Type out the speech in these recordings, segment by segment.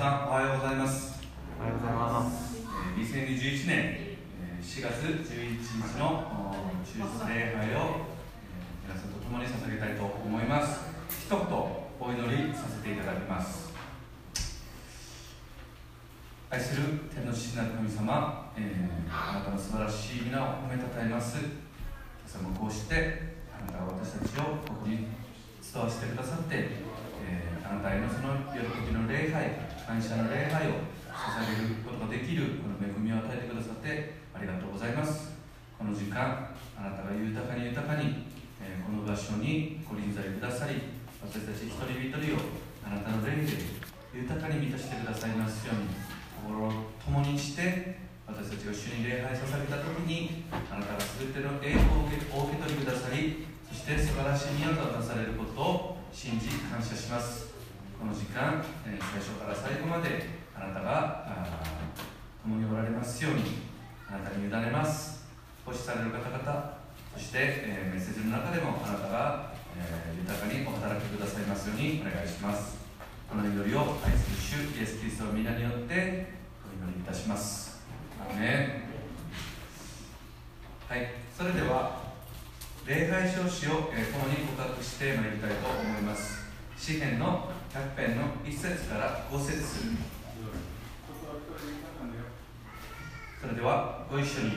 さんおはようございます。おはようございます。えー2021年えー4月11日のお中日礼拝をえー皆さんと共に捧げたいと思います。一言お祈りさせていただきます。愛する天の父なる神様、えーあなたの素晴らしい皆を褒めたたえます。今朝もこうしてあなたが私たちをここに伝わしてくださって、えーあなたへのその喜びの礼拝感謝の礼拝を捧げることができるこの恵みを与えてくださってありがとうございます。この時間あなたが豊かに豊かに、えーこの場所にご臨在くださり私たち一人一人をあなたの霊で豊かに満たしてくださいますように心を共にして私たちが主に礼拝捧げた時にあなたが全ての栄光を受けお受け取りくださりそして素晴らしい宮となされることを信じ感謝します。この時間、えー最初から最後まであなたがあ共におられますようにあなたに委ねます。保守される方々そして、えーメッセージの中でもあなたが、えー豊かにお働きくださいますようにお願いします。この祈りを愛する主イエス・キリストの皆によってお祈りいたします。アメン。はい。それでは礼拝証子を、えー共に告白してまいりたいと思います。詩篇の100編の1節から5節それではご一緒に。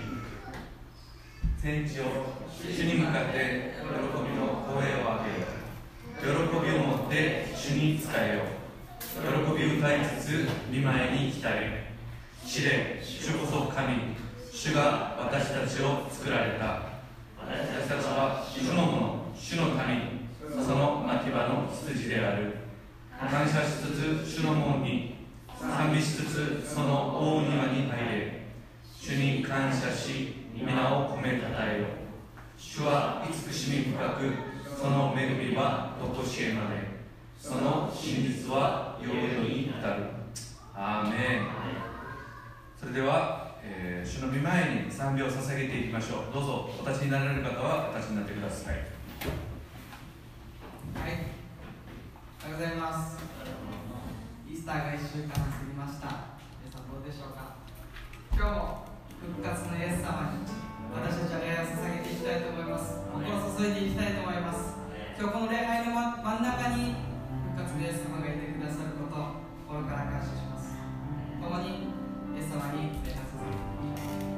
天地を主に向かって喜びの声を上げよ。喜びを持って主に仕えよ。う喜びを歌いつつ見舞いに来たれ知れ主こそ神。主が私たちを作られた。私たちは主のもの主の民。その牧場の羊である。感謝しつつ主の門に賛美しつつその大庭に入れ主に感謝し皆を褒めたたえよ。主は慈しみ深くその恵みはとこしえまでその真実は永遠に至る。アーメン。それでは、えー主の御前に賛美を捧げていきましょう。どうぞお立ちになられる方はお立ちになってください、おはようございます。イースターが1週間過ぎました。皆さんどうでしょうか？今日も復活のイエス様に私たちは礼拝を捧げていきたいと思います。心を注いでいきたいと思います。今日この礼拝の真真ん中に復活のイエス様がいてくださることを心から感謝します。共にイエス様に礼拝を捧げていきます。「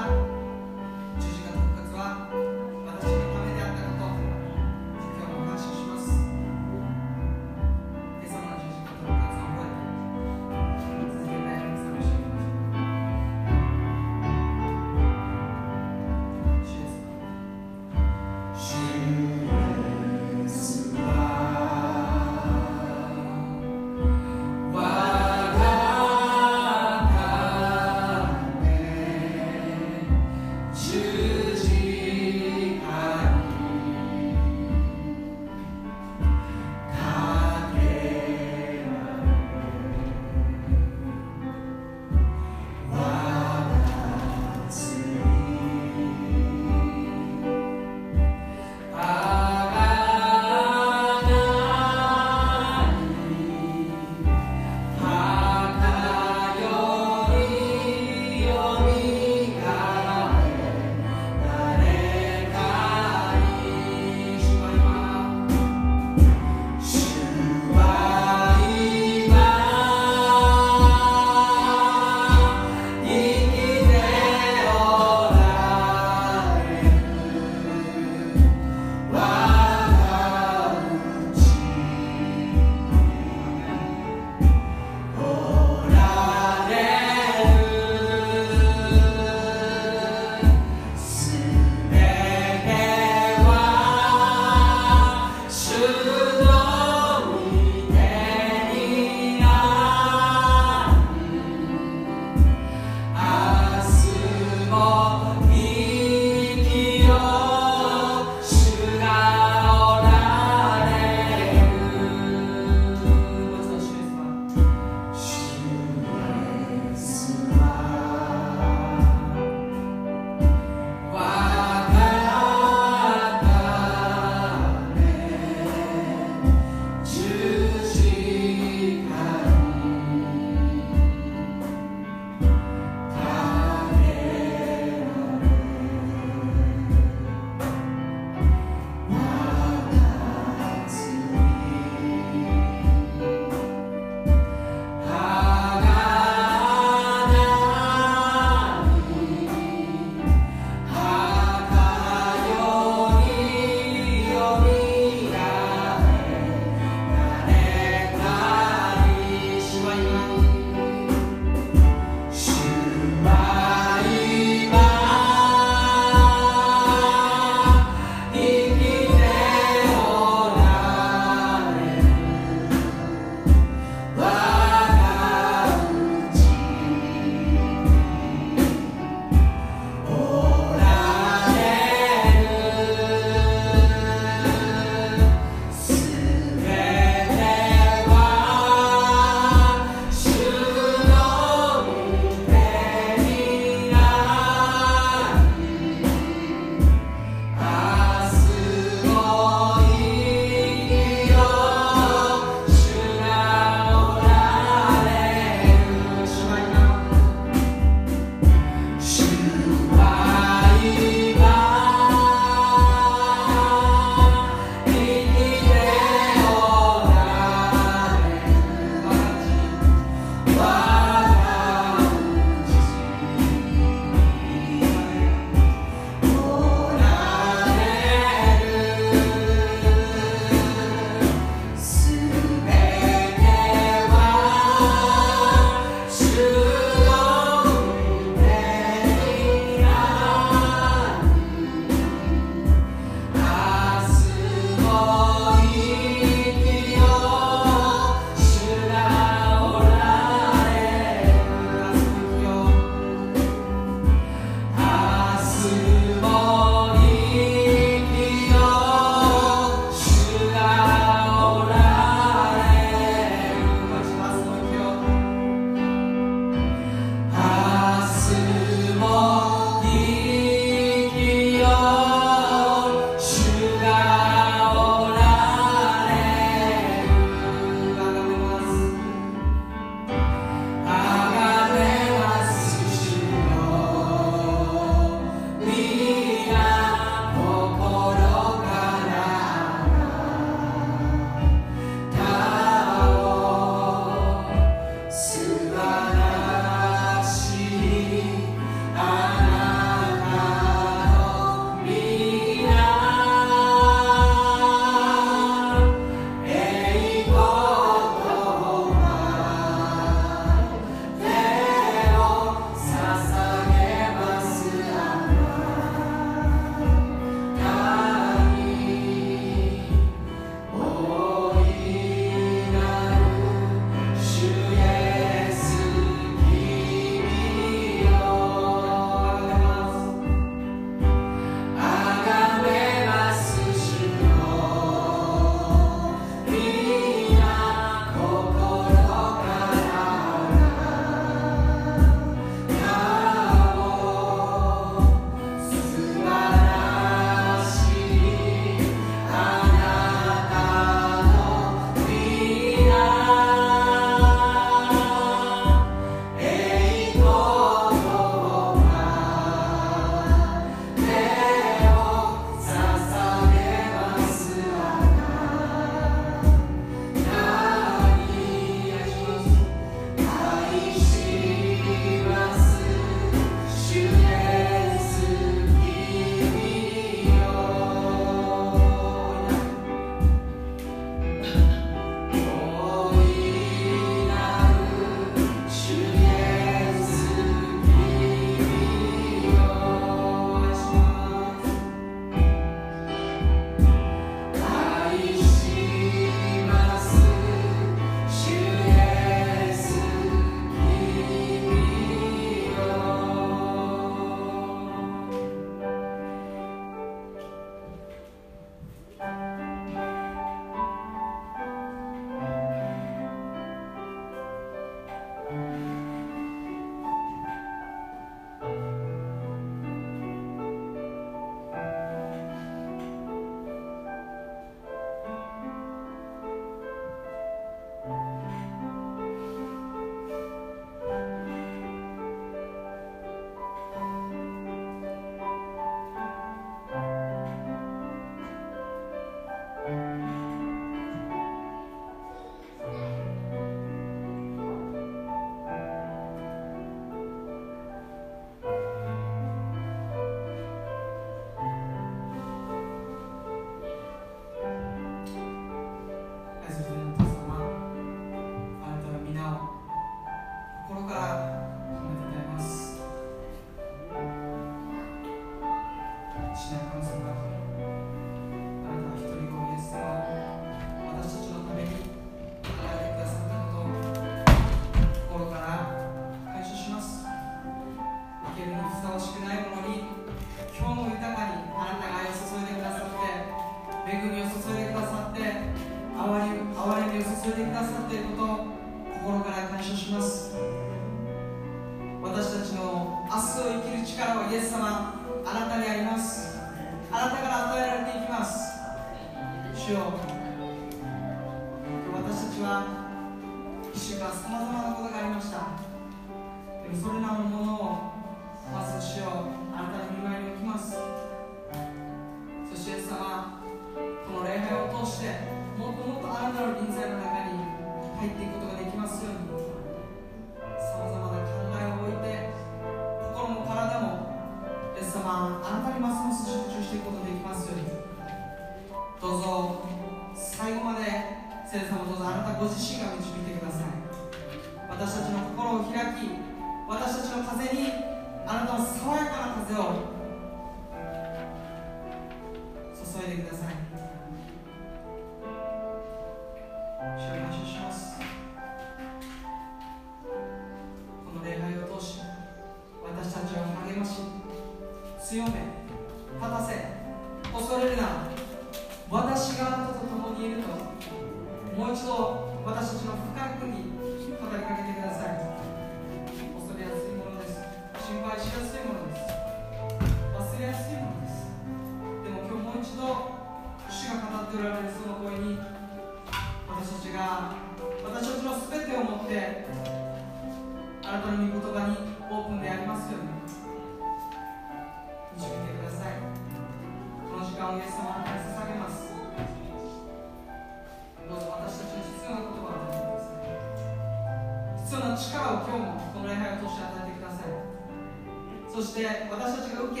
そして私たちが受け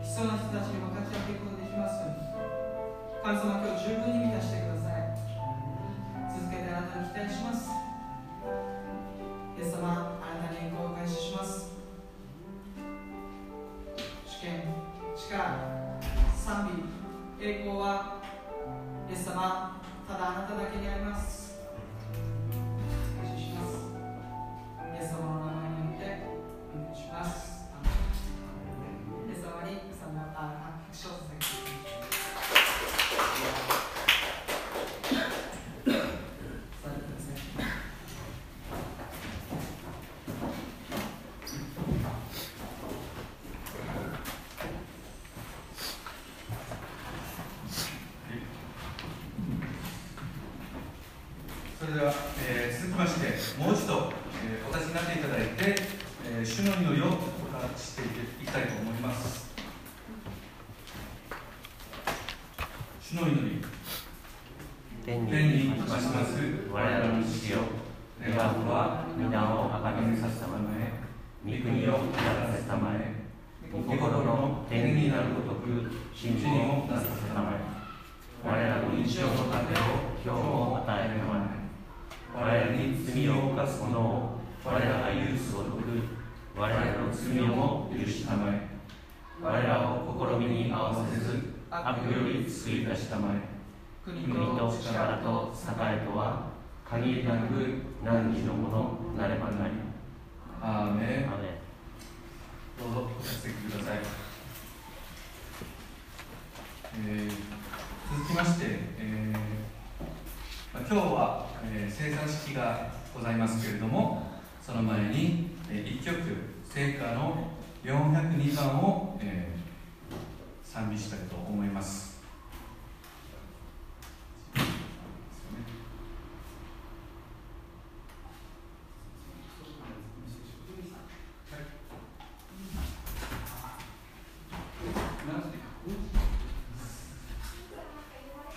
必要な人たちに分かち合っていくことができますように。神様今日十分に満たしてください。続けてあなたに期待します。イエス様あなたに栄光を開始します。主権力賛美栄光はイエス様ただあなただけにあります。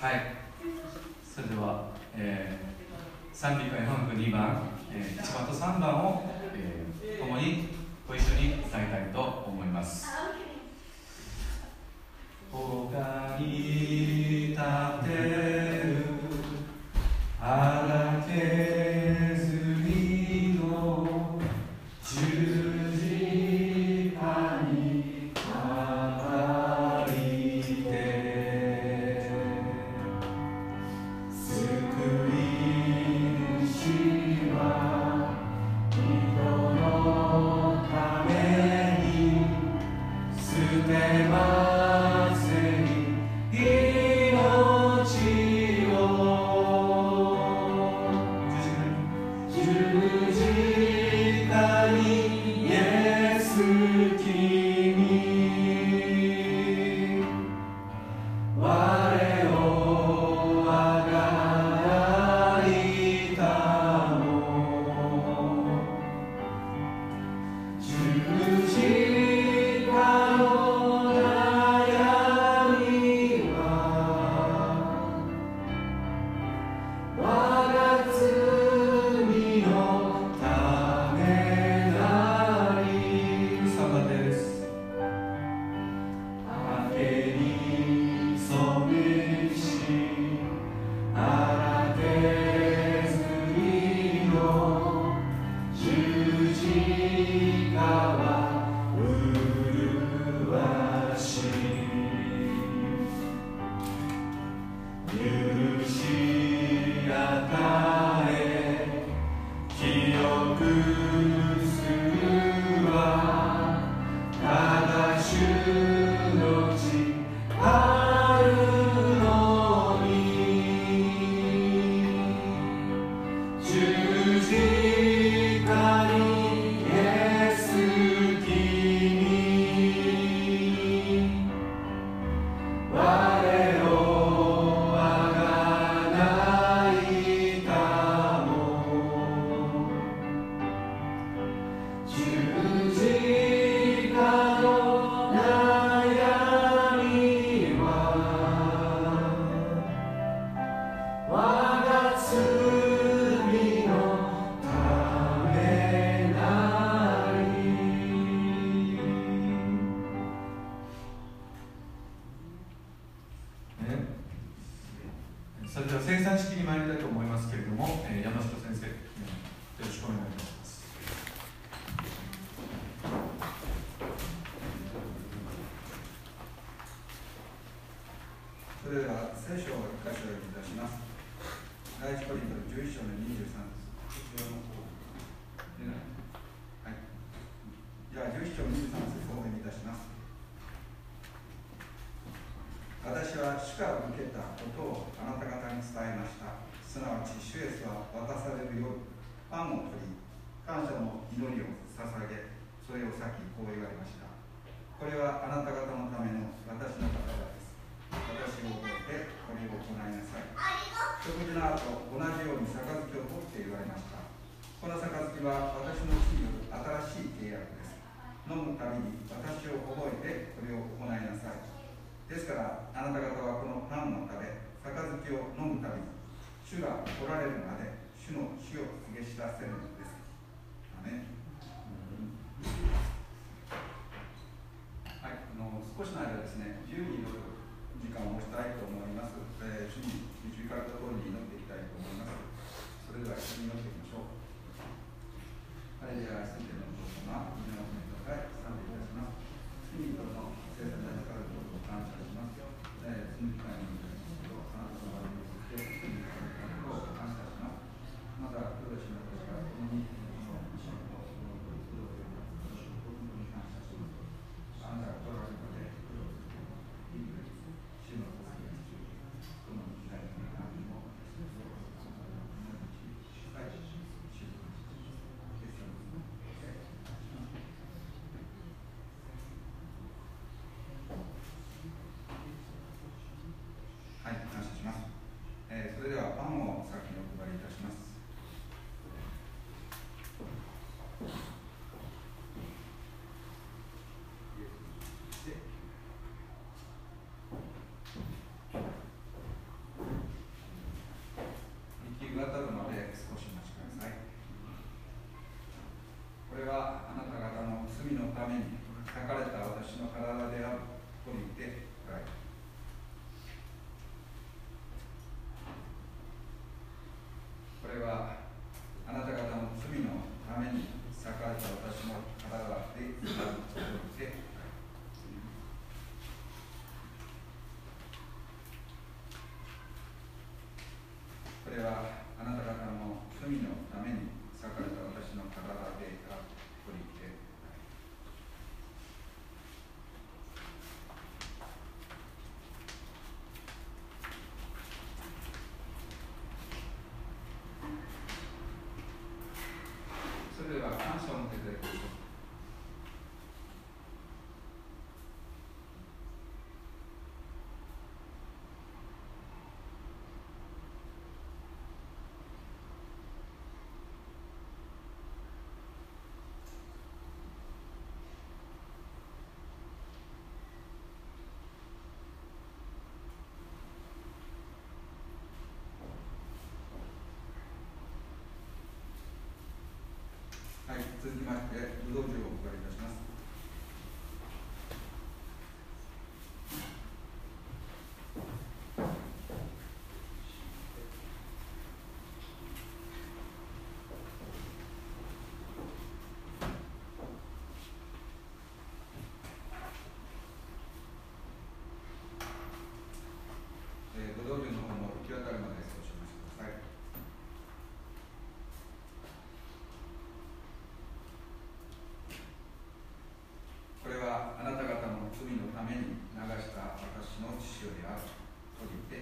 はい。それでは、えー、賛美歌4番2番、えー、1番と3番をれはあなた方の罪のために裂かれた私の体でが取り入れそれでは感謝を向って続きまして、武道場をお伺いいたします。した私の父よりあると言って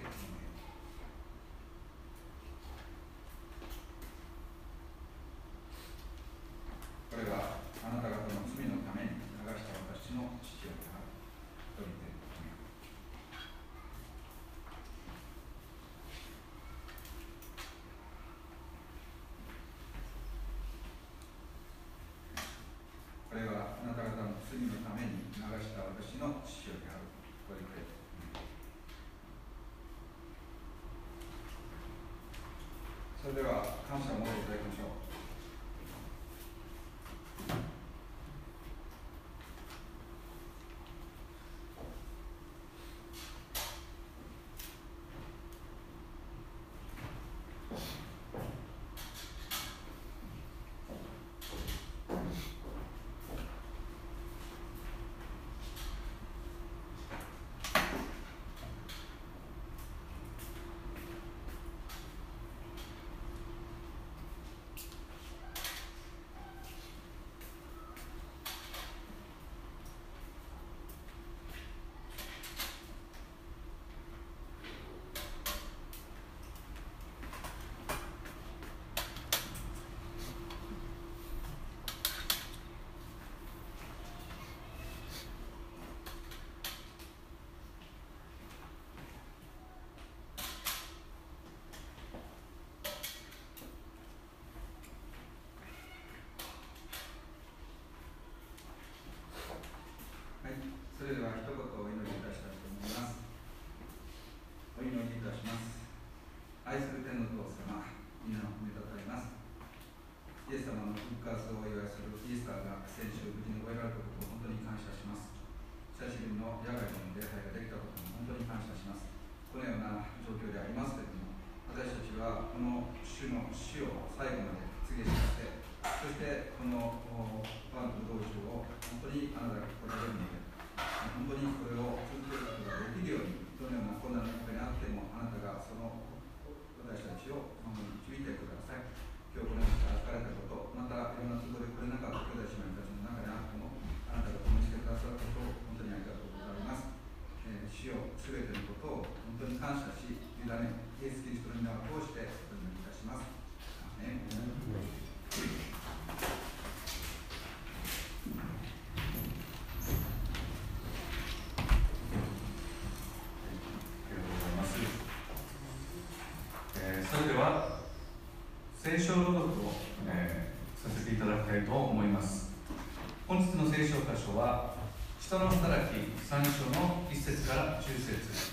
人の働き3章の1節から10節。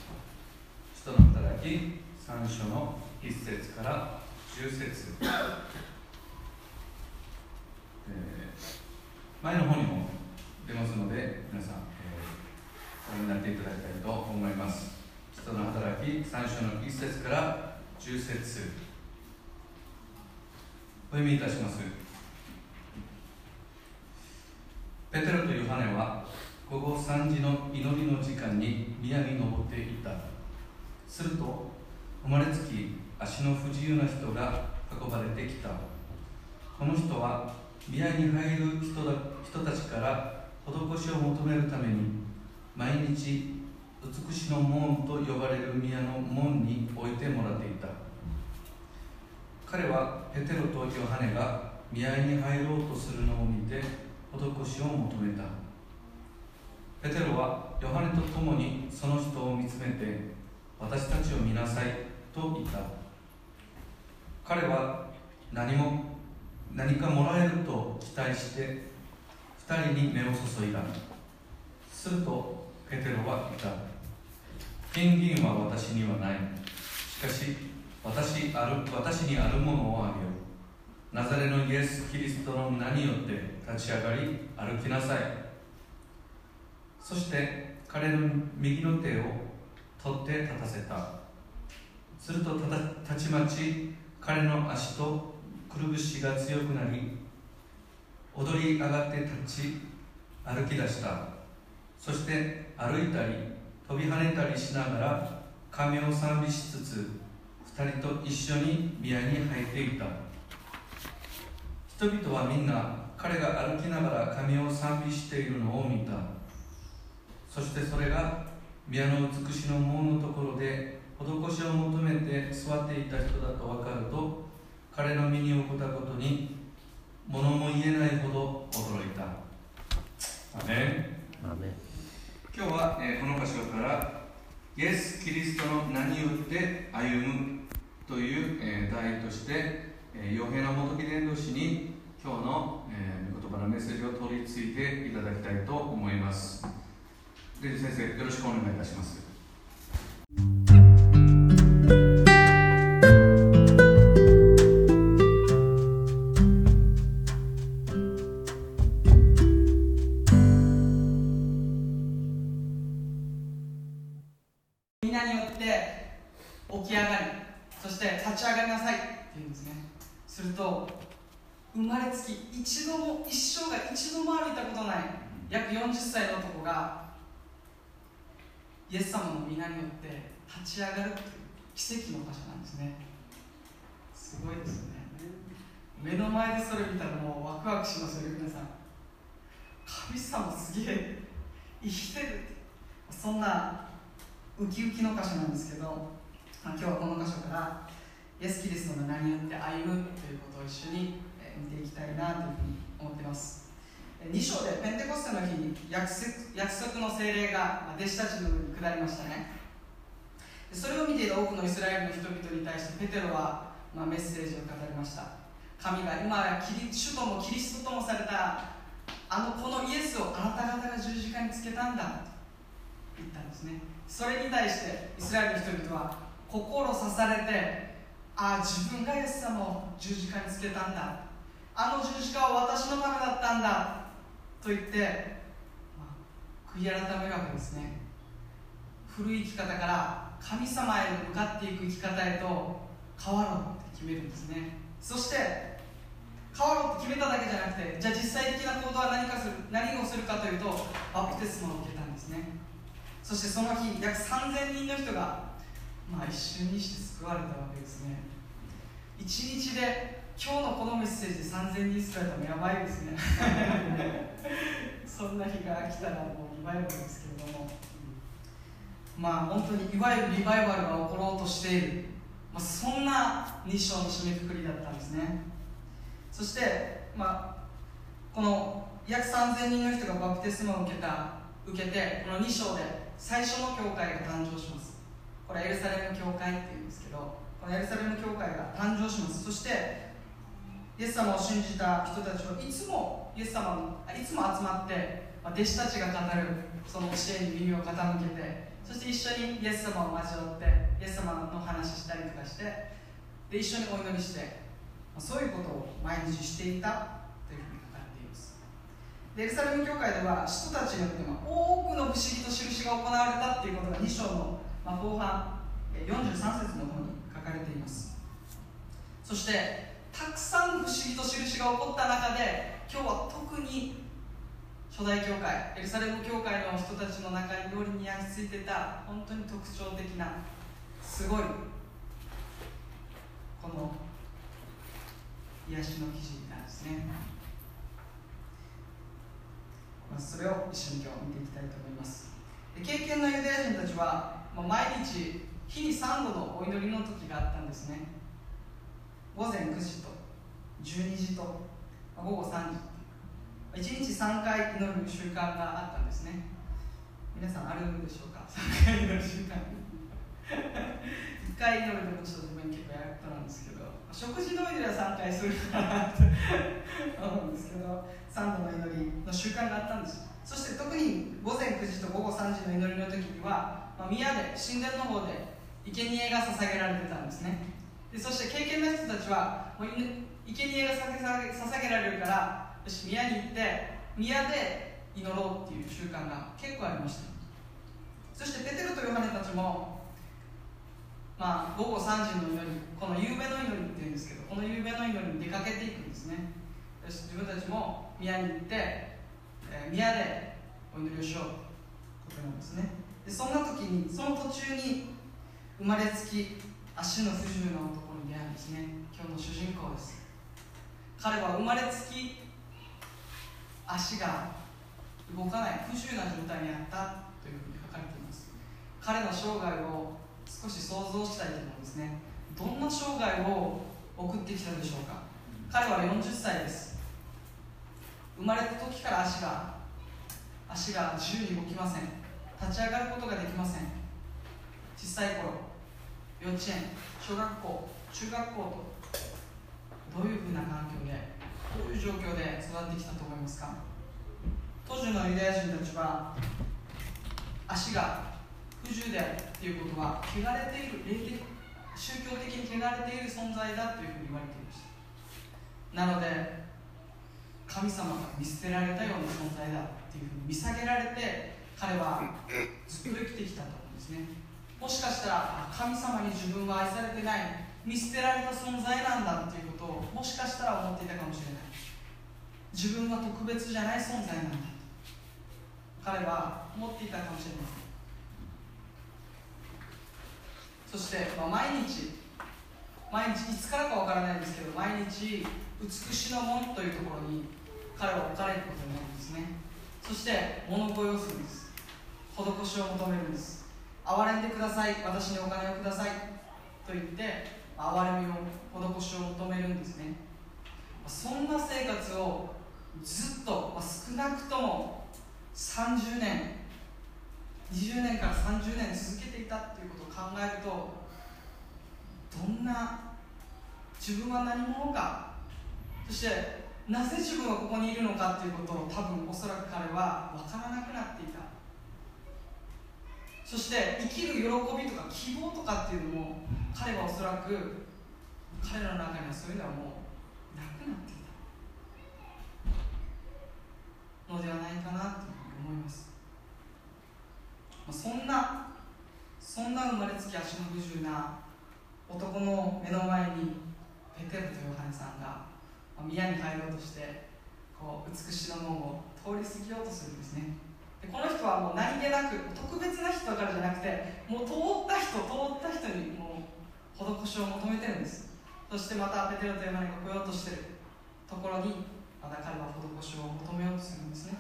人の働き3章の1節から10節。えー前の方にも出ますので、皆さん、えーご覧になっていただきたいと思います。人の働き3章の1節から10節。お読みいたしますペテロとヨハネは午後3時の祈りの時間に宮に登っていったすると生まれつき足の不自由な人が運ばれてきたこの人は宮に入る人だ人たちから施しを求めるために毎日美しの門と呼ばれる宮の門に置いてもらっていた彼はペテロとヨハネが宮に入ろうとするのを見て施しを求めたペテロはヨハネと共にその人を見つめて私たちを見なさいと言った彼は何も何かもらえると期待して二人に目を注いだするとペテロは言った。金銀は私にはない。しかし私ある私にあるものをあげよう。ナザレのイエス・キリストの名によって立ち上がり歩きなさい。そして彼の右の手を取って立たせた。するとたたたちまち彼の足とくるぶしが強くなり踊り上がって立ち歩き出した。そして歩いたり飛び跳ねたりしながら神を賛美しつつ二人と一緒に宮に入っていた。人々はみんな彼が歩きながら神を賛美しているのを見た。そしてそれが宮の美しの門のところで施しを求めて座っていた人だと分かると彼の身に起こったことに物も言えないほど驚いた。今日は、えーこの箇所からイエス・キリストの名によって歩むという、えー題として、えー、余計な元木伝道師に今日の、えー、御言葉のメッセージを取り付いていただきたいと思います。デジ先生よろしくお願いいたします立ち上がりなさいって言うんですね。すると生まれつき一度も一生が一度も歩いたことない約40歳の男がイエス様の皆によって立ち上がるという奇跡の場所なんですね。すごいですよね。目の前でそれ見たらもうワクワクしますよね皆さん。神様すげえ生きてるそんなウキウキの箇所なんですけどあ今日はこの箇所からイエス・キリストの名によって歩むということを一緒に見ていきたいなというふうに思ってます。2章でペンテコステの日に約束の精霊が弟子たちの上に下りましたね。それを見ている多くのイスラエルの人々に対してペテロは、まあ、メッセージを語りました。神が今やキリ主ともキリストともされたあのこのイエスをあなた方が十字架につけたんだと言ったんですね。それに対してイスラエルの人々は心刺されてああ自分がイエス様を十字架につけたんだ。あの十字架は私のためだったんだと言って、まあ悔い改めるわけですね。古い生き方から神様へ向かっていく生き方へと変わろうって決めるんですね。そして変わろうって決めただけじゃなくてじゃあ実際的な行動は何かする何をするかというとバプテスマを受けたんですね。そしてその日約3000人の人が、まあ、一瞬にして救われたわけですね。一日で今日のこのメッセージで3000人救われたのやばいですね。そんな日が来たらもう2倍もですけれども、まあ本当にいわゆるリバイバルが起ころうとしている、まあ、そんな2章の締めくくりだったんですね。そして、まあ、この約3000人の人がバプテスマを受けた受けてこの2章で最初の教会が誕生します。これエルサレム教会っていうんですけどこのエルサレム教会が誕生します。そしてイエス様を信じた人たちはいつもイエス様のいつも集まって、弟子たちが語るその教えに耳を傾けてそして一緒にイエス様を交わってイエス様の話したりとかしてで一緒にお祈りして、そういうことを毎日していたというふうに書かれています。エルサレム教会では使徒たちによってま多くの不思議と印が行われたっていうことが2章のまあ後半43節の方に書かれています。そしてたくさん不思議と印が起こった中で今日は特に初代教会エルサレム教会の人たちの中に料理に焼き付いてた本当に特徴的なすごいこの癒しの記事なんですね、まあ、それを一緒に今日見ていきたいと思います。経験のユダヤ人たちは、まあ、毎日日に3度のお祈りの時があったんですね。午前9時と12時と午後3時1日3回祈る習慣があったんですね。皆さんあるんでしょうか？3回祈る習慣。1回祈るでもちょっと自分結構やったんですけど。食事の上では3回するかなと思うんですけど。3度の祈りの習慣があったんですよ。そして特に午前9時と午後3時の祈りの時には、まあ、宮で神殿の方で生贄が捧げられてたんですね。でそして経験の人たちはもう生贄が捧げ捧げられるからよし宮に行って宮で祈ろうっていう習慣が結構ありました。そしてペテロとヨハネたちもまあ午後3時の祈りこの夕べの祈りっていうんですけどこの夕べの祈りに出かけていくんですね。よし自分たちも宮に行って、え宮でお祈りをしようということなんですね。でそんな時にその途中に生まれつき足の不自由な男に出会うんですね。今日の主人公です。彼は生まれつき足が動かない不自由な状態にあったというふうに書かれています。彼の生涯を少し想像したいと思うんですね。どんな生涯を送ってきたでしょうか。彼は40歳です。生まれた時から足が足が自由に動きません。立ち上がることができません。小さい頃幼稚園小学校中学校とどういうふうな環境でどういう状況で育ってきたと思いますか？当時のユダヤ人たちは足が不自由であるということは汚れている霊的宗教的に汚れている存在だというふうに言われていました。なので神様が見捨てられたような存在だっていうふうに見下げられて彼はずっと生きてきたと思うんですね。もしかしたら神様に自分は愛されてない見捨てられた存在なんだっていうことをもしかしたら思っていたかもしれない。自分は特別じゃない存在なんだ。と彼は思っていたかもしれません。そして、まあ、毎日毎日いつからかわからないんですけど毎日美しの門というところに彼は置かれることになるんですね。そして物乞いをするんです。施しを求めるんです。憐れんでください。私にお金をください。と言って憐れみを施しを求めるんですね。そんな生活をずっと、少なくとも30年20年から30年続けていたっていうことを考えるとどんな自分は何者か。そしてなぜ自分はここにいるのかっていうことを多分おそらく彼は分からなくなっていた。そして生きる喜びとか希望とかっていうのも彼はおそらく彼らの中にはそういうのはもうなくなっていた。のではないかなと思います、そんなそんな生まれつき足の不自由な男の目の前にペテロとヨハネさんが宮に入ろうとしてこう美しの門を通り過ぎようとするんですね。でこの人はもう何気なく特別な人からじゃなくてもう通った人通った人にもう施しを求めてるんです。そしてまたペテロとヨハネが来ようとしてる。ところにまた彼は施しを求めようとするんですね。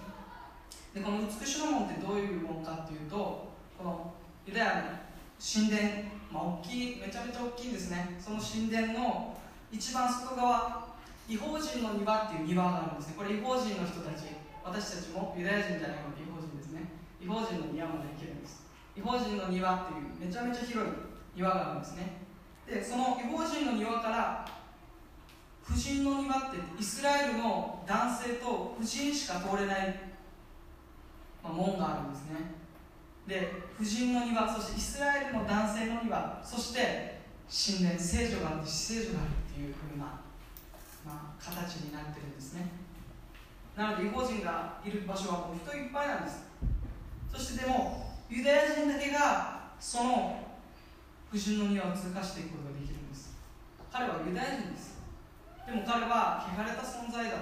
でこの美しの門ってどういうものかっていうとこのユダヤの神殿、まあ、大きいめちゃめちゃ大きいんですね。その神殿の一番外側違法人の庭っていう庭があるんですね。これ違法人の人たち私たちもユダヤ人じゃないので違法人ですね。違法人の庭まで行けるんです。違法人の庭っていうめちゃめちゃ広い庭があるんですね。でその違法人の庭から婦人の庭ってイスラエルの男性と婦人しか通れない、まあ、門があるんですね。で婦人の庭そしてイスラエルの男性の庭そして神殿聖女があって死聖女があるっていうふうな、形になってるんですね。なので違法人がいる場所はもう人いっぱいなんです。そしてでもユダヤ人だけがその婦人の庭を通過していくことができるんです。彼はユダヤ人です。でも彼は汚れた存在だ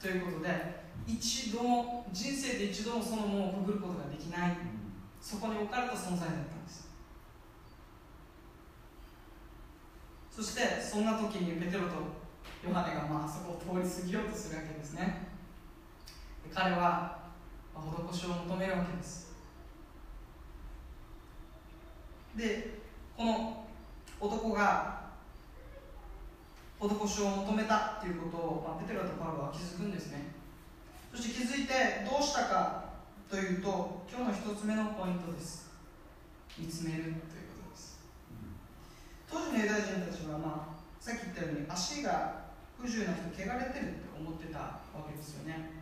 ということで一度も人生で一度もその門をくぐることができない。そこに置かれた存在だったんです。そしてそんな時にペテロとヨハネがまあそこを通り過ぎようとするわけですね。彼は施しを求めるわけです。でこの男が施しを求めたっていうことを、まあ、ペテロとパウロは気づくんですね。そして気づいてどうしたかというと今日の一つ目のポイントです。見つめるということです。当時のユダヤ人たちは、まあ、さっき言ったように足が不自由な人汚れてるって思ってたわけですよね。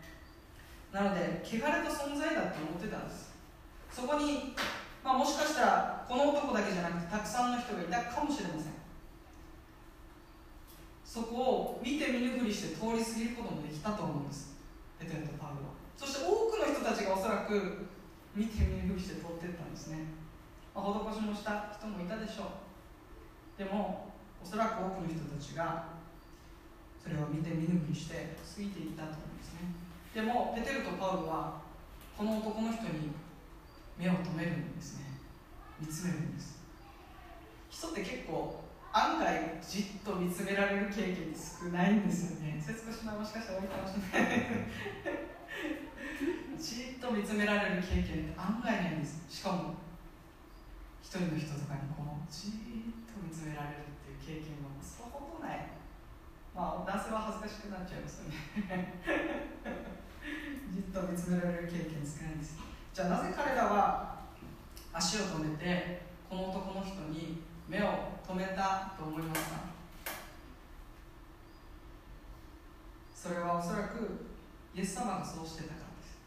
なので汚れた存在だって思ってたんです。そこに、まあ、もしかしたらこの男だけじゃなくてたくさんの人がいたかもしれません。そこを見て見ぬふりして通り過ぎることもできたと思うんです。ペテロとパウロは。そして多くの人たちがおそらく見て見ぬふりして通っていったんですね、まあ、施しもした人もいたでしょう。でもおそらく多くの人たちがそれを見て見ぬふりして過ぎていったと思うんですね。でもペテルとパウロはこの男の人に目を留めるんですね。見つめるんです。人って結構案外じっと見つめられる経験少ないんですよね。節子姉妹もしかしたら多いかもしれない。じっと見つめられる経験って案外ないんです。しかも一人の人とかにこうじっと見つめられるっていう経験はそほどない。まあ男性は恥ずかしくなっちゃいますよね。じっと見つめられる経験少ないです。じゃあなぜ彼らは足を止めてこの男の人に目を止めたと思いますか？それはおそらくイエス様がそうしてたからです。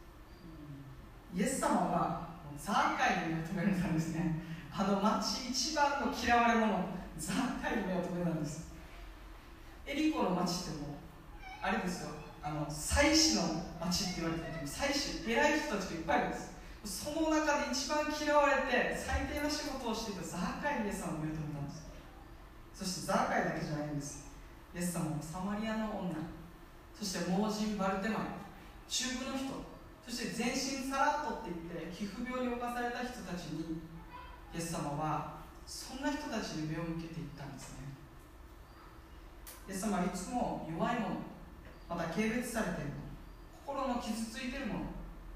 イエス様はザーカイに目を止められたんですね。あの町一番の嫌われ者ザーカイに目を止めたんです。エリコの町ってもうあれですよ。あの祭司の町って言われてて祭司偉い人たちがいっぱいいるんです。その中で一番嫌われて最低な仕事をしていたザーカイにイエス様を目を止めたんです。そしてザーカイだけじゃないんです。イエス様はサマリアの女。そして盲人バルテマイ中部の人。そして全身サラッとって言って皮膚病に侵された人たちにイエス様はそんな人たちに目を向けていったんですイエス様はいつも弱いものまた軽蔑されているもの心の傷ついているもの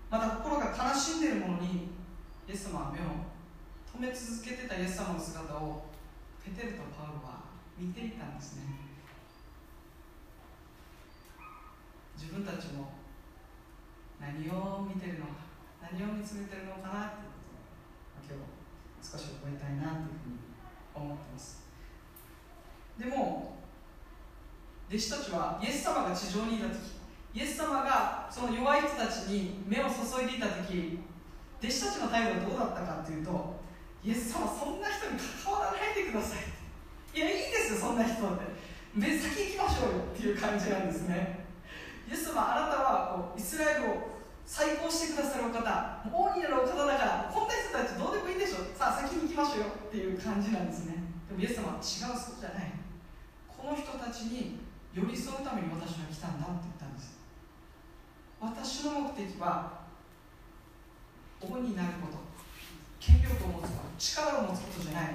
また心が悲しんでいるものにイエス様は目を止め続けてたイエス様の姿をペテルとパウロは見ていたんですね。自分たちも何を見てるのか何を見つめてるのかなっていうことを今日少し覚えたいなというふうに思ってます。でも弟子たちはイエス様が地上にいた時イエス様がその弱い人たちに目を注いでいた時弟子たちの態度はどうだったかというとイエス様そんな人に関わらないでください。いやいいですよそんな人って。別先行きましょうよっていう感じなんですね。イエス様あなたはこうイスラエルを再興してくださるお方大いなるお方だからこんな人たちどうでもいいでしょさあ先に行きましょうよっていう感じなんですね。でもイエス様は違うそうじゃない。この人たちに寄り添うために私は来たんだって言ったんです。私の目的は王になること。権力を持つこと。力を持つことじゃない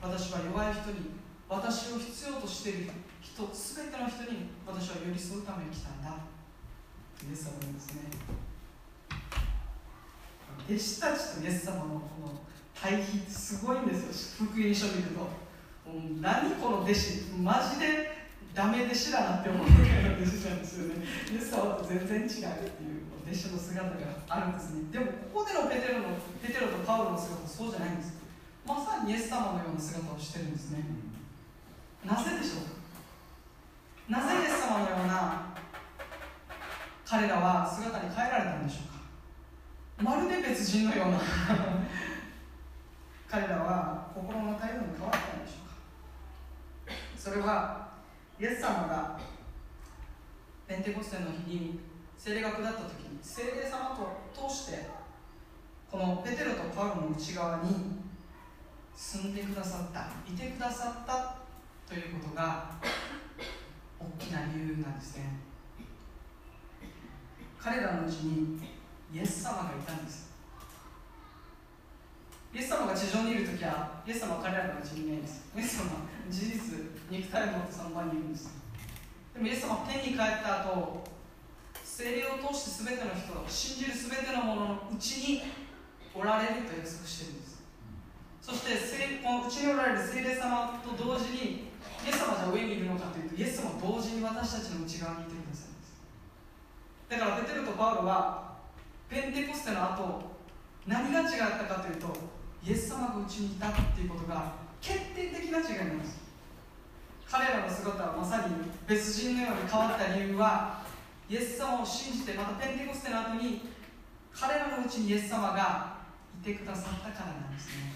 私は弱い人に私を必要としている人全ての人に私は寄り添うために来たんだ。イエス様なんですね。弟子たちとイエス様のこの対比すごいんですよ。福音書見ると。何この弟子。マジでダメ弟子だなって思うぐらいの弟子なんですよね。イエス様と全然違うっていう弟子の姿があるんですね。でもここでのペテロのペテロとパウロの姿はそうじゃないんですまさにイエス様のような姿をしてるんですね。なぜでしょう？かなぜイエス様のような彼らは姿に変えられたんでしょうか？まるで別人のような彼らは心の態度に変わったんでしょうか？それはイエス様がペンテコステの日に聖霊が下った時に聖霊様と通してこのペテロとパウロの内側に住んでくださったいてくださったということが大きな理由なんですね。彼らのうちにイエス様がいたんです。イエス様が地上にいる時はイエス様は彼らのうちにいないんです。イエス様は事実肉体を持ってその場にいるんです。でもイエス様は天に帰った後精霊を通して全ての人信じる全てのもののうちにおられると約束してるんです。そしてこのうちにおられる精霊様と同時にイエス様じゃ上にいるのかというとイエス様同時に私たちの内側にいてくださるんです。だからペテルとパウロはペンテコステの後何が違ったかというとイエス様がうちにいたっていうことが決定的な違いなんです。彼らの姿はまさに別人のように変わった理由はイエス様を信じてまたペンテコステの後に彼らのうちにイエス様がいてくださったからなんですね。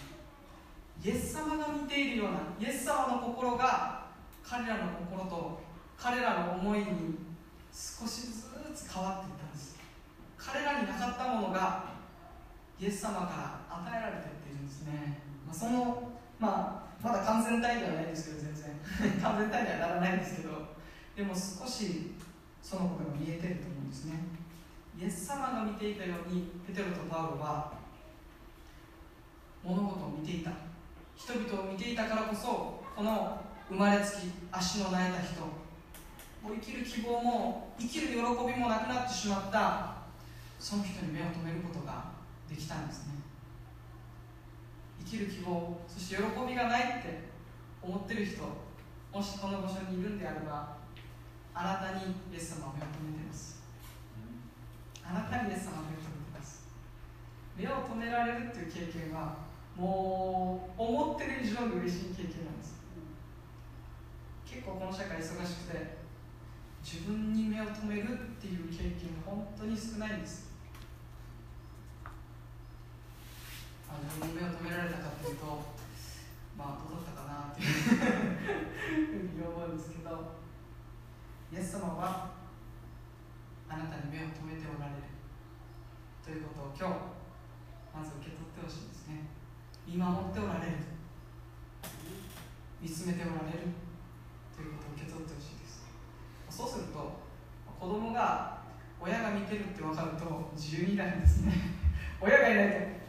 イエス様が見ているようなイエス様の心が彼らの心と彼らの思いに少しずつ変わっていったんです。彼らになかったものがイエス様から与えられていっているんですね、ま、その、まあ、まだ完全体ではないですけど全然。完全体にはならないんですけどでも少しそのことが見えてると思うんですね。イエス様が見ていたようにペテロとパウロは物事を見ていた。人々を見ていたからこそこの生まれつき足の苗えた人もう生きる希望も生きる喜びもなくなってしまったその人に目を留めることができたんですね。生きる希望そして喜びがないって思ってる人もしこの場所にいるんであればあなたにイエス様を目を留めてます。あなたにイエス様を目を留めてます。目を留められるっていう経験はもう思ってる以上に嬉しい経験なんです。結構この社会忙しくて自分に目を留めるっていう経験本当に少ないんです。あ自分に目を留められたかっていうとまあどうだったかなっていう。ふうに思うんですけどイエス様はあなたに目を留めておられる。ということを今日まず受け取ってほしいですね。見守っておられる。見つめておられる。ということを受け取ってほしいです。そうすると子供が親が見てるって分かると自由になるんですね。親がいないと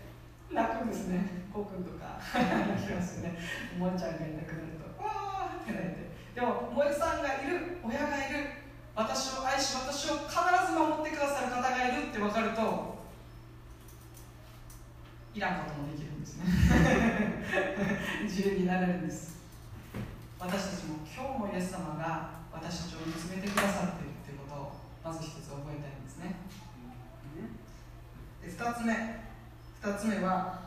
泣くんですね。こうくんとか。泣きますね。もんちゃんがいなくなると。わーって泣いて。でも萌えさんがいる。親がいる。私を愛し私を必ず守ってくださる方がいるって分かるといらんこともできるんですね。自由になれるんです。私たちも今日もイエス様が私たちを見つめてくださっているということをまず一つ覚えたいんですね。で2つ目。2つ目は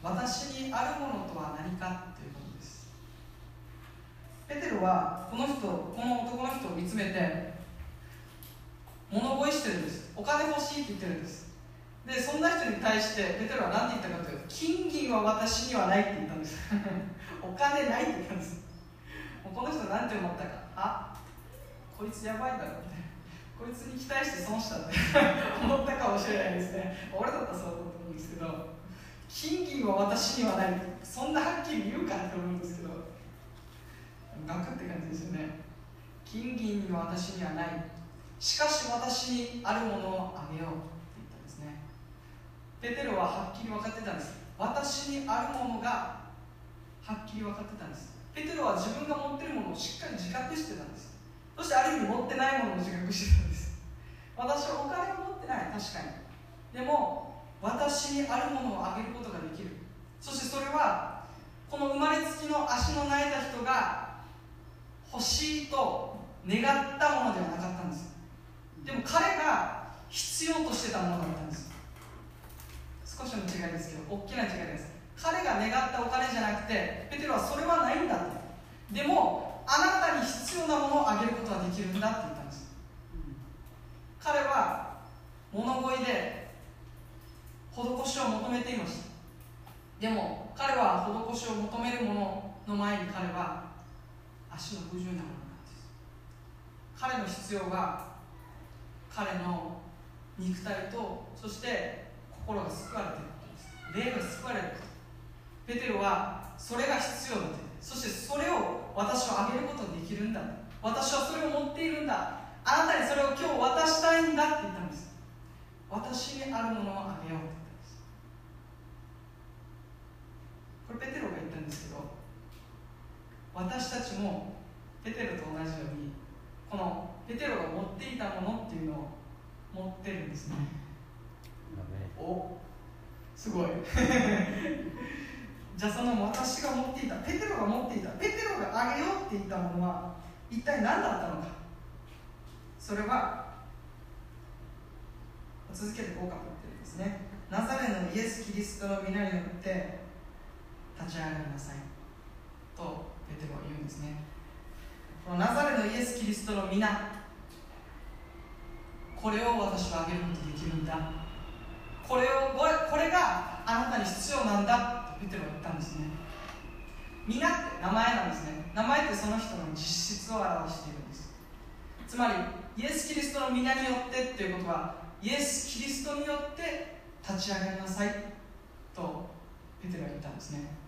私にあるものとは何かということです。ペテロはこの人この男の人を見つめて物乞いしてるんです。お金欲しいって言ってるんです。でそんな人に対してペテロは何て言ったかというと金銀は私にはないって言ったんです。お金ないって言ったんです。この人何て思ったか。あこいつやばいだろみたいなこいつに期待して損したって 思ったかもしれないですね。俺だったらそうだと思んですけど金銀は私にはない。そんなはっきり言うかって思うんですけどガクって感じですよね。金銀は私にはない。しかし私にあるものをあげようって言ったんですね。ペテロははっきり分かってたんです。私にあるものがはっきり分かってたんです。ペテロは自分が持ってるものをしっかり自覚してたんです。そしてある意味持ってないものを自覚してたんです。私はお金を持ってない。確かに。でも私にあるものをあげることができる。そしてそれはこの生まれつきの足の泣いた人が欲しいと願ったものではなかったんです。でも彼が必要としてたものだったんです。少しの違いですけど大きな違いです。彼が願ったお金じゃなくてペテロはそれはないんだってでもあなたに必要なものをあげることはできるんだって言ったんです。彼は物乞いで施しを求めていましたでも彼は施しを求めるものの前に彼は足の不自由なものなんです。彼の必要が彼の肉体とそして心が救われていることです。霊が救われること。ペテロはそれが必要だと。そしてそれを私はあげることできるんだ。私はそれを持っているんだ。あなたにそれを今日渡したいんだって言ったんです。私にあるものをあげようって言ったんですこれペテロが言ったんですけど私たちもペテロと同じようにこのペテロが持っていたものっていうのを持ってるんですね。おすごい。じゃあその私が持っていたペテロが持っていたペテロがあげようって言ったものは一体何だったのか。それは続けてこうかと言ってるんですね。ナザレのイエス・キリストの皆によって立ち上がりなさいとペテロは言うんですね。このナザレのイエス・キリストの皆これを私はあげることできるんだ。これをこれがあなたに必要なんだとペテロは言ったんですね。皆って名前なんですね。名前ってその人の実質を表しているんです。つまりイエス・キリストの皆によってっていうことはイエス・キリストによって立ち上がりなさいとペテロは言ったんですね。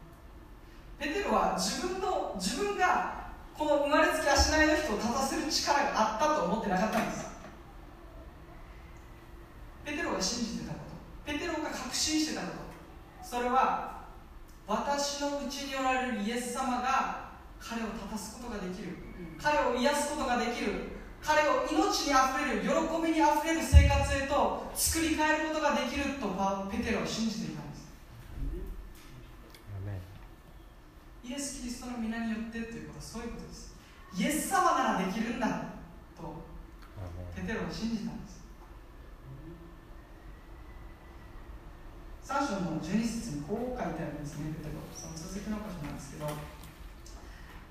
ペテロは自分の自分がこの生まれつき足ないの人を立たせる力があったと思ってなかったんです。ペテロが信じてたこと。ペテロが確信してたこと。それは私のうちにおられるイエス様が彼を立たすことができる。彼を癒すことができる。彼を命にあふれる喜びにあふれる生活へと作り変えることができるとペテロは信じていたんですイエス・キリストの皆によってということはそういうことです。イエス様ならできるんだとペテロは信じたんです。3章の12節にこう書いてあるんですねペテロその続きの箇所なんですけど。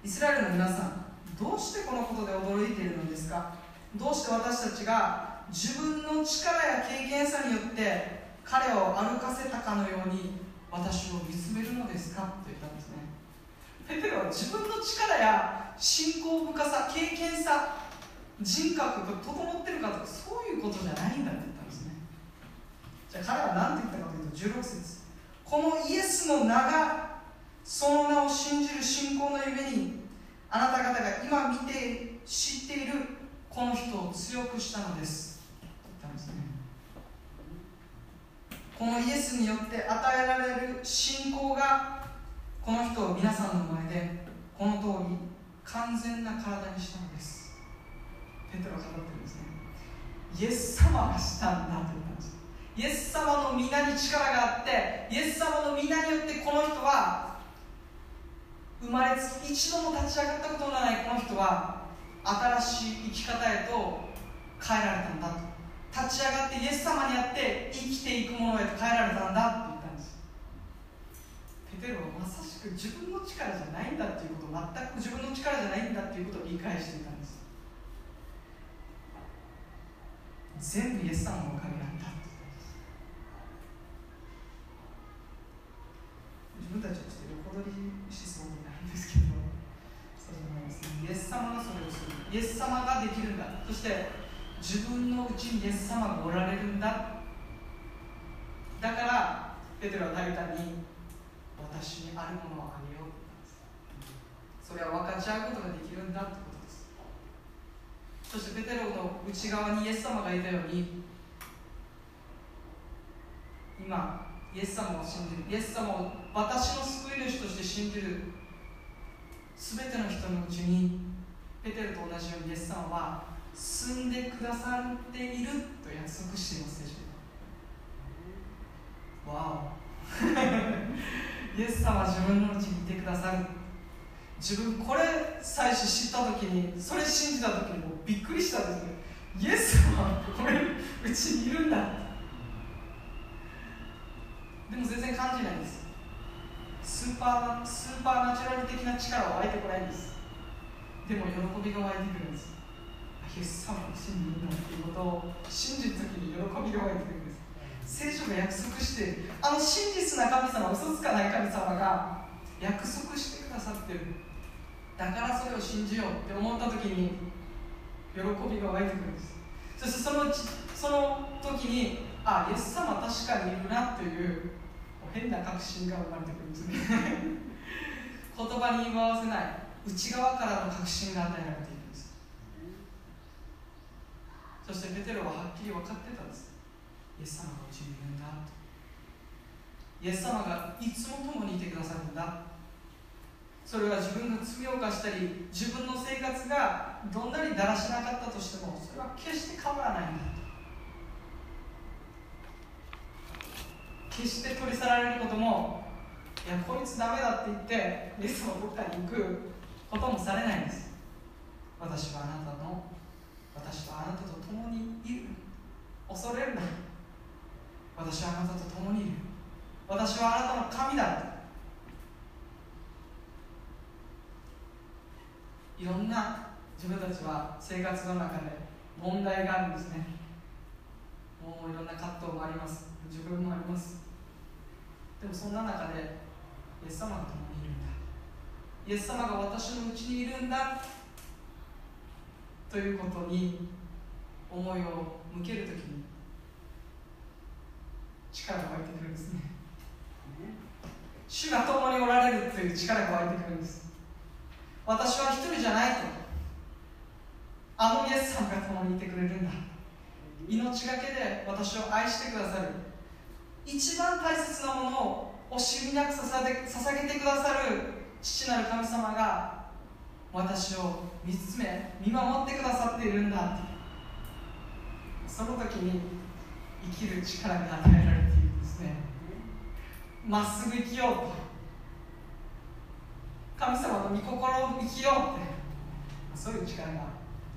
イスラエルの皆さんどうしてこのことで驚いているのですか？どうして私たちが自分の力や経験さによって彼を歩かせたかのように私を見つめるのですか？と言ったんですねペテロは自分の力や信仰深さ経験さ人格が整ってるかとかそういうことじゃないんだって言ったんですね。じゃあ彼は何て言ったかというと16節。このイエスの名がその名を信じる信仰のゆえにあなた方が今見て知っているこの人を強くしたのです。言ったんですね。このイエスによって与えられる信仰がこの人を皆さんの前でこの通り完全な体にしたのです。ペテロが語ってるんですね。イエス様がしたんだと言ったんです。イエス様の皆に力があってイエス様の皆によってこの人は生まれつき一度も立ち上がったことのないこの人は新しい生き方へと変えられたんだと。立ち上がってイエス様にあって生きていくものへと変えられたんだって言ったんです。ペテロはまさ自分の力じゃないんだっていうことを全く自分の力じゃないんだっていうことを理解していたんです。全部イエス様のおかげなんだって自分たちとして横取りしそうにないんですけどそうじゃないです。ねイエス様がそれをする。イエス様ができるんだ。そして自分のうちにイエス様がおられるんだ。だからペテロは大胆に私にあるものをあげようって言ったんです。それは分かち合うことができるんだってことです。そしてペテロの内側にイエス様がいたように今イエス様を信じるイエス様を私の救い主として信じる全ての人のうちにペテロと同じようにイエス様は住んでくださっていると約束していますでしょうかわお。イエス様は自分のうちにいてくださる。自分これ最初知った時にそれ信じた時にもびっくりしたんですねイエス様はこれうちにいるんだ。でも全然感じないんです。スーパースーパーナチュラル的な力は湧いてこないんです。でも喜びが湧いてくるんです。イエス様を信じるんだっていうことを信じる時に喜びが湧いてくる。聖書が約束してあの真実な神様嘘つかない神様が約束してくださってる。だからそれを信じようって思った時に喜びが湧いてくるんです。そしてそのその時にあイエス様確かにいるなという変な確信が生まれてくるんですね。言葉に言い回せない。内側からの確信が与えられているんです。そしてペテロははっきり分かってたんです。イエス様がうちにいるんだと。イエス様がいつも共にいてくださるんだ。それは自分が罪を犯したり自分の生活がどんなにだらしなかったとしてもそれは決して変わらないんだ決して取り去られることもいやこいつダメだって言ってイエス様どっかに行くこともされないんです。私はあなたの私はあなたと共にいる。恐れるな。私はあなたと共にいる。私はあなたの神だ。いろんな自分たちは生活の中で問題があるんですね。もういろんな葛藤もあります。自分もあります。でもそんな中でイエス様が共にいるんだ。イエス様が私のうちにいるんだ。ということに思いを向けるときに力が湧いてくるんですね。主が共におられるという力が湧いてくるんです。私は一人じゃないと。あのイエス様が共にいてくれるんだ。命がけで私を愛してくださる。一番大切なものを惜しみなく捧げてくださる。父なる神様が私を見つめ見守ってくださっているんだその時に生きる力が与えられているんですね。まっすぐ生きようと神様の御心を生きようって。そういう力が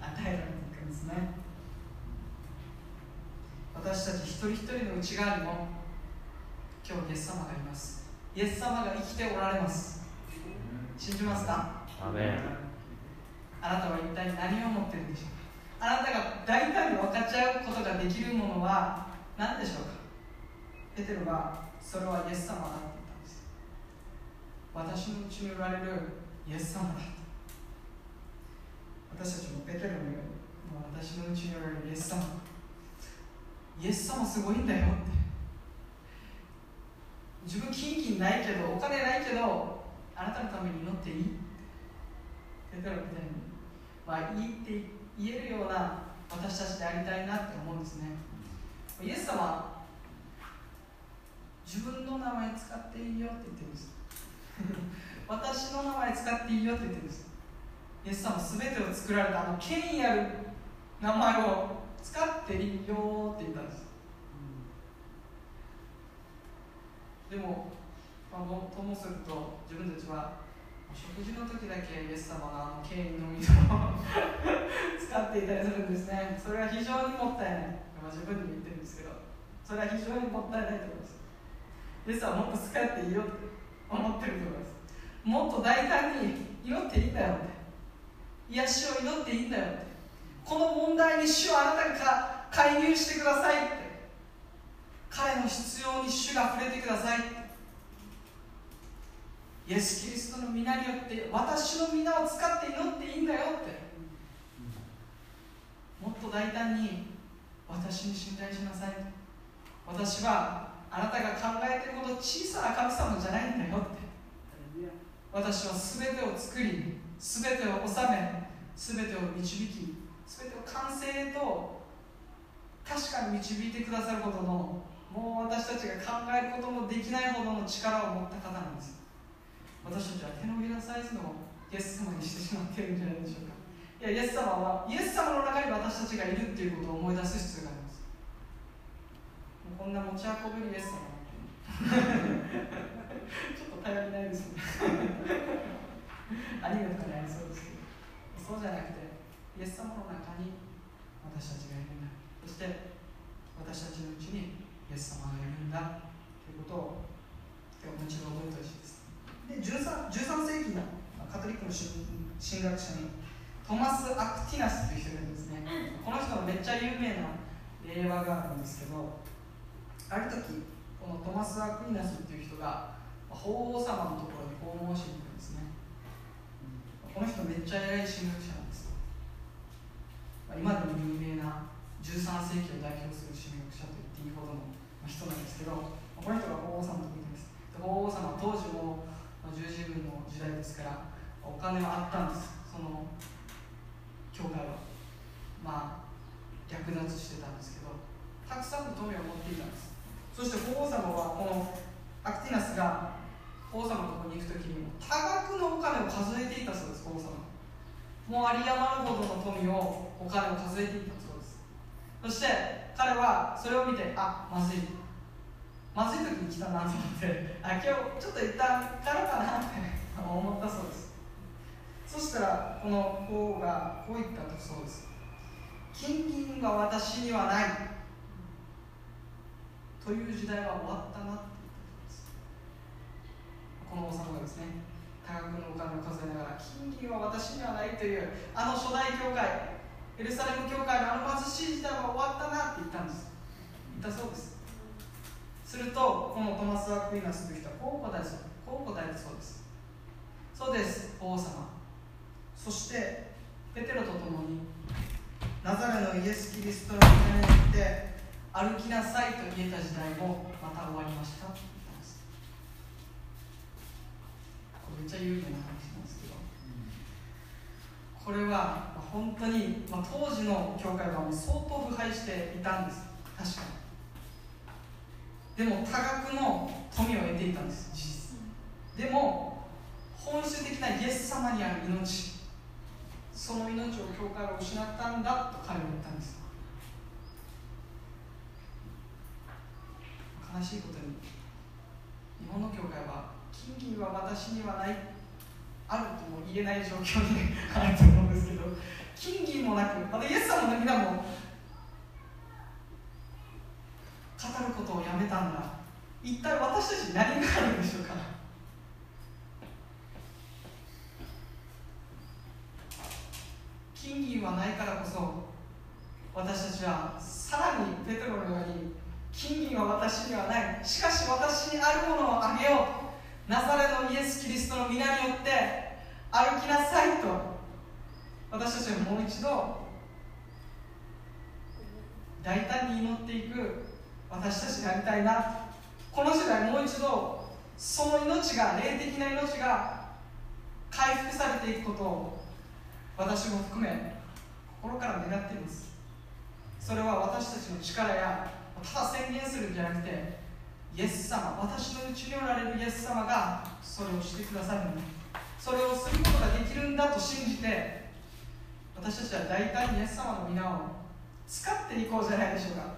与えられていくんですね。私たち一人一人の内側にも今日イエス様がいます。イエス様が生きておられます。信じますか？あなたは一体何を持っているでしょう？かあなたが大胆に分かち合うことができるものは何でしょうか？ペテロはそれはイエス様だと言ったんです。私のうちにおられるイエス様だ私たちもペテロのようにもう私のうちにおられるイエス様。イエス様すごいんだよって。自分金金ないけどお金ないけどあなたのために祈っていい？ペテロみたいにまあいいって言えるような私たちでありたいなって思うんですね。イエス様自分の名前使っていいよって言ってるんです。私の名前使っていいよって言ってるんです。イエス様全てを作られたあの権威ある名前を使っていいよって言ったんです。でも、まあ、ともすると自分たちは食事の時だけイエス様があの権威の水を 使っていたりするんですね。それは非常にもったいない、まあ、自分にも言ってるんですけどそれは非常にもったいないと思います。イエスはもっと使っていいよって思ってると思います。もっと大胆に祈っていいんだよって。癒しを祈っていいんだよって。この問題に主はあなたが介入してくださいって。彼の必要に主が触れてくださいって。イエス・キリストの皆によって私の皆を使って祈っていいんだよって。もっと大胆に私に信頼しなさい。私はあなたが考えているほど小さな神様じゃないんだよって。私は全てを作り全てを治め全てを導き全てを完成へと確かに導いてくださるほどのもう私たちが考えることもできないほどの力を持った方なんです。私たちは手のひらサイズのイエス様にしてしまっているんじゃないでしょうかいやイエス様はイエス様の中に私たちがいるっていうことを思い出す必要があります。こんな持ち運べるイエス様 ちょっと頼りないですね。アニメとかにありそうです。けどそうじゃなくてイエス様の中に私たちがいるんだ。そして私たちのうちにイエス様がいるんだということを今日もう一度覚えてほしいです。で 13, 13世紀のカトリックの神学者にトマス・アクティナスという人がいるんですね。この人のめっちゃ有名な令和があるんですけどある時このトマス・アクティナスっていう人が法皇様のところに訪問しに行くんですね。この人めっちゃ偉い神学者なんです今でも有名な13世紀を代表する神学者と言っていいほどの人なんですけどこの人が法皇様のところにです。法皇様当時も十字軍の時代ですからお金はあったんです。その教会はまあ略奪してたんですけどたくさんの富を持っていたんです。そして法皇様はこのアクティナスが法皇様のところに行く時に多額のお金を数えていたそうです法皇様。もう有り余るほどの富をお金を数えていたそうです。そして彼はそれを見てあまずい。まずい時に来たなと思ってあ今日ちょっと一旦帰ろうかなって思ったそうです。そしたらこの王がこう言ったとそうです。金銀が私にはない。という時代は終わったなって言ったんです。この王様がですね多額のお金を数えながら金銀は私にはないというあの初代教会エルサレム教会のあの貧しい時代は終わったなって言ったんです。言ったそうです。するとこのトマス・アクイナスという人はこう答えこう答えたそうです。そうです王様。そしてペテロと共にナザレのイエス・キリストの皆によって歩きなさいと言えた時代もまた終わりました。これめっちゃ有名な話なんですけど。これは本当に、まあ、当時の教会はもう相当腐敗していたんです。確かに。でも多額の富を得ていたんです事実。でも本質的なイエス様にある命。その命を教会は失ったんだと彼は言ったんです。悲しいことに日本の教会は金銀は私にはないあるとも言えない状況にあると思うんですけど金銀もなくまたイエス様の皆も語ることをやめたんだ。一体私たち何があるんでしょうか金銀はないからこそ私たちはさらにペテロのように金銀は私にはないしかし私にあるものをあげようナザレのイエス・キリストの皆によって歩きなさいと私たちはもう一度大胆に祈っていく私たちでありたいなこの時代もう一度その命が霊的な命が回復されていくことを私も含め心から願っていますそれは私たちの力やただ宣言するんじゃなくてイエス様私のうちにおられるイエス様がそれをしてくださるんだそれをすることができるんだと信じて私たちは大胆にイエス様の皆を使っていこうじゃないでしょうか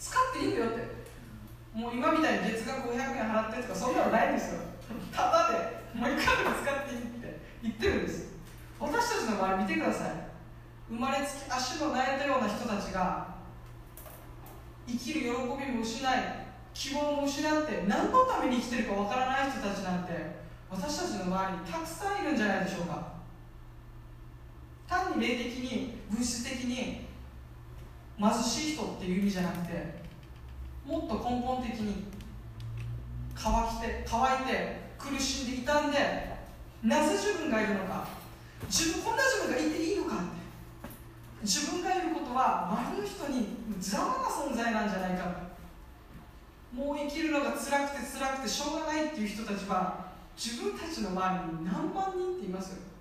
使っていいんだよってもう今みたいに月額500円払ってとかそんなのないんですよただでもういかでも使っていいって言ってるんです私たちの周り見てください生まれつき足の悩んだような人たちが生きる喜びも失い希望も失って何のために生きてるかわからない人たちなんて私たちの周りにたくさんいるんじゃないでしょうか単に霊的に物質的に貧しい人っていう意味じゃなくてもっと根本的に乾きて乾いて苦しんで傷んでなぜ自分がいるのか。自分こんな自分がいていいのかって。自分がいることは周りの人に邪魔な存在なんじゃないか。もう生きるのが辛くて辛くてしょうがないっていう人たちは自分たちの周りに何万人っていますよ。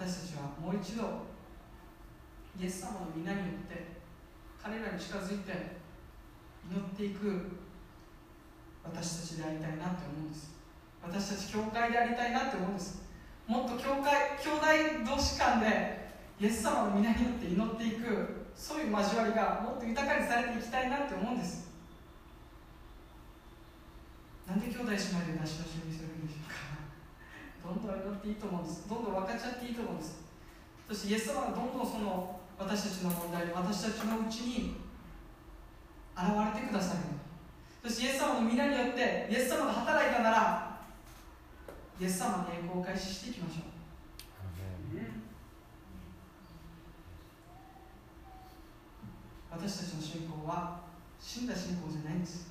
私たちはもう一度イエス様の皆によって彼らに近づいて祈っていく私たちでありたいなって思うんです。私たち教会でありたいなって思うんです。もっと教会兄弟同士間でイエス様の皆によって祈っていくそういう交わりがもっと豊かにされていきたいなって思うんです。なんで兄弟姉妹で出し出しにするんでしょう？どんどん祈っていいと思うんです。どんどん分かち合っていいと思うんです。そしてイエス様がどんどんその私たちの問題に私たちのうちに現れてくださるそしてイエス様の皆によってイエス様が働いたならイエス様に栄光を開始していきましょう。私たちの信仰は死んだ信仰じゃないんです。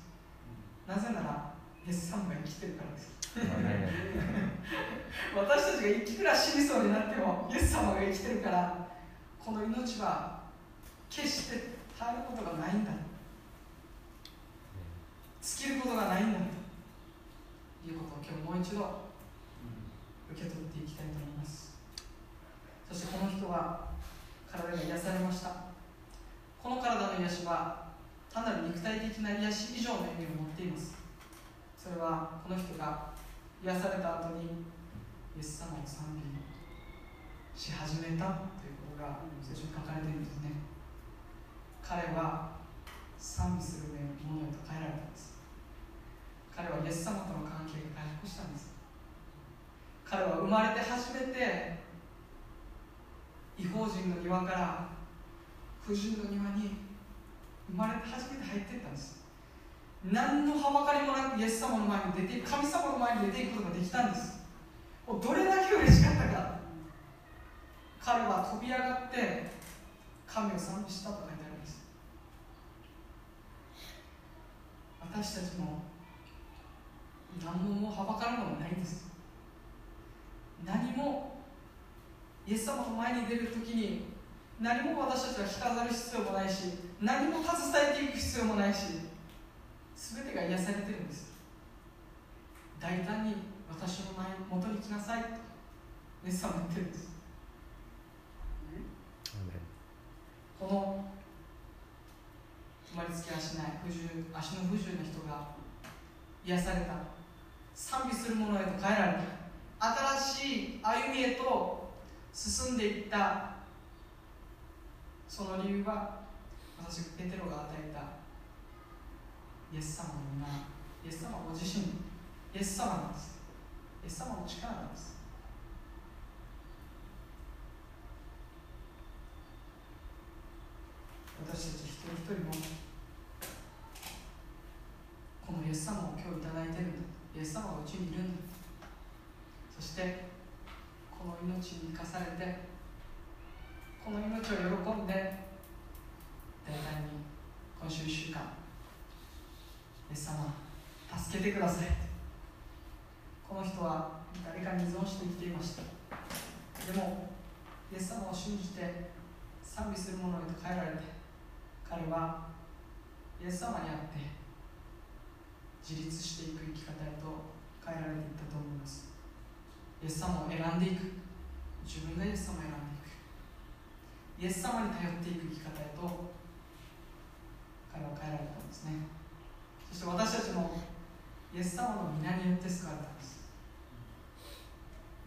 なぜならイエス様が生きてるからです私たちがいくら死にそうになってもイエス様が生きてるからこの命は決して絶えることがないんだ。尽きることがないんだということを今日もう一度受け取っていきたいと思います。そしてこの人は体が癒されました。この体の癒しは単なる肉体的な癒し以上の意味を持っています。それはこの人が癒された後にイエス様を賛美し始めたということが聖書に書かれているんですね。彼は賛美するものへと変えられたんです。彼はイエス様との関係が回復したんです。彼は生まれて初めて違法人の庭から婦人の庭に生まれて初めて入っていったんです。何のはばかりもなくイエス様の前に出て神様の前に出ていくことができたんです。どれだけ嬉しかったか。彼は飛び上がって神を賛美したと書いてあるんです。私たちも何ももはばかるものないんです。何もイエス様の前に出るときに何も私たちは着飾る必要もないし何も携えていく必要もないし全てが癒されてるんです。大胆に私の前元に来なさいと。イエス様言ってるんです。この生まれつき足ない不自由足の不自由な人が癒された。賛美するものへと変えられた。新しい歩みへと進んでいった。その理由は私ペテロが与えたイエス様の皆イエス様ご自身イエス様なんです。イエス様の力なんです。私たち一人一人もこのイエス様を今日いただいているんだ。イエス様がうちにいるんだ。そしてこの命に生かされてこの命を喜んで大胆に今週1週間イエス様助けてください。この人は誰かに依存して生きていました。でもイエス様を信じて賛美する者へと変えられて彼はイエス様にあって自立していく生き方へと変えられていったと思います。イエス様を選んでいく。自分がイエス様を選んでいく。イエス様に頼っていく生き方へと彼は変えられたんですね。そして私たちもイエス様の皆によって救われたんです。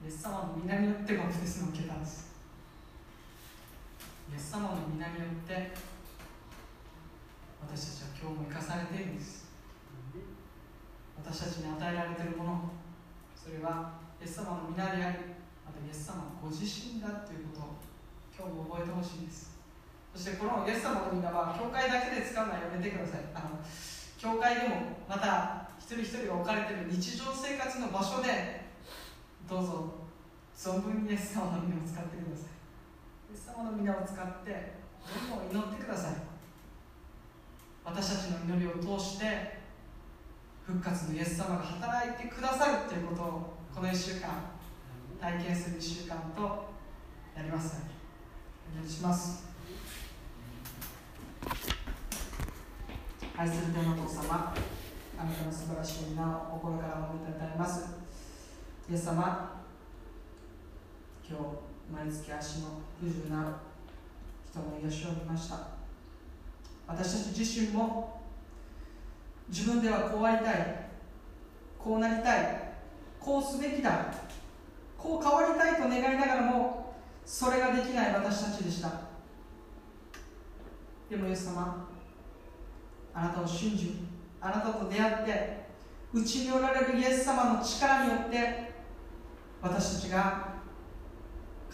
イエス様の皆によってバプテスマを受けたんです。イエス様の皆によって私たちは今日も生かされているんです。私たちに与えられているものそれはイエス様の皆でありまたイエス様ご自身だということを今日も覚えてほしいんです。そしてこのイエス様の皆は教会だけで使うのはやめてください。あの教会でもまた一人一人が置かれている日常生活の場所でどうぞ存分にイエス様の皆を使ってください。イエス様の皆を使ってどんどん祈ってください。私たちの祈りを通して復活のイエス様が働いてくださるということをこの1週間体験する1週間となります。お願いします。愛する天のお父様あなたの素晴らしい皆を心からおめでたえます。イエス様今日毎月足の不自由な人の癒しを見ました。私たち自身も自分ではこうありたいこうなりたいこうすべきだこう変わりたいと願いながらもそれができない私たちでした。でもイエス様あなたを信じあなたと出会ってうちにおられるイエス様の力によって私たちが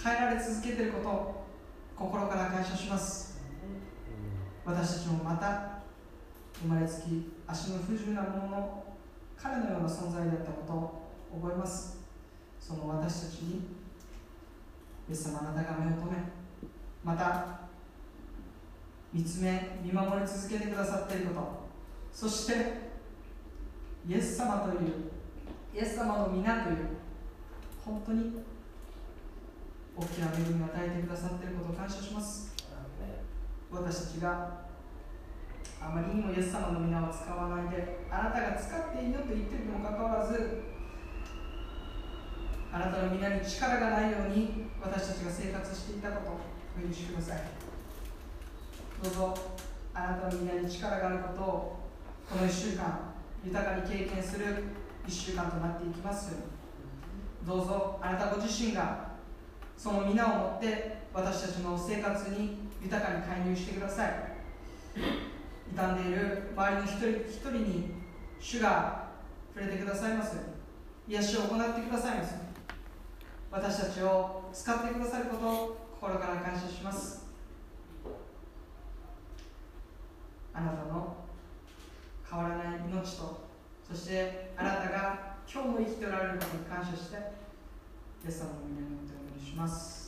変えられ続けていることを心から感謝します。私たちもまた生まれつき足の不自由なものの彼のような存在だったことを覚えます。その私たちにイエス様あなたが目を留めまた見つめ見守り続けてくださっていること。そしてイエス様というイエス様の皆という本当に大きな恵みを与えてくださっていることを感謝します。私たちがあまりにもイエス様の皆を使わないであなたが使っていいよと言っているにもかかわらずあなたの皆に力がないように私たちが生活していたことをお許しくださいどうぞあなたの皆に力があることをこの1週間豊かに経験する1週間となっていきますどうぞあなたご自身がその皆をもって私たちの生活に豊かに介入してください。傷んでいる周りの一人一人に主が触れてくださいます癒しを行ってくださいます私たちを使ってくださることを心から感謝します。あなたの変わらない命とそしてあなたが今日も生きておられることに感謝してイエス様の皆によってお願いします。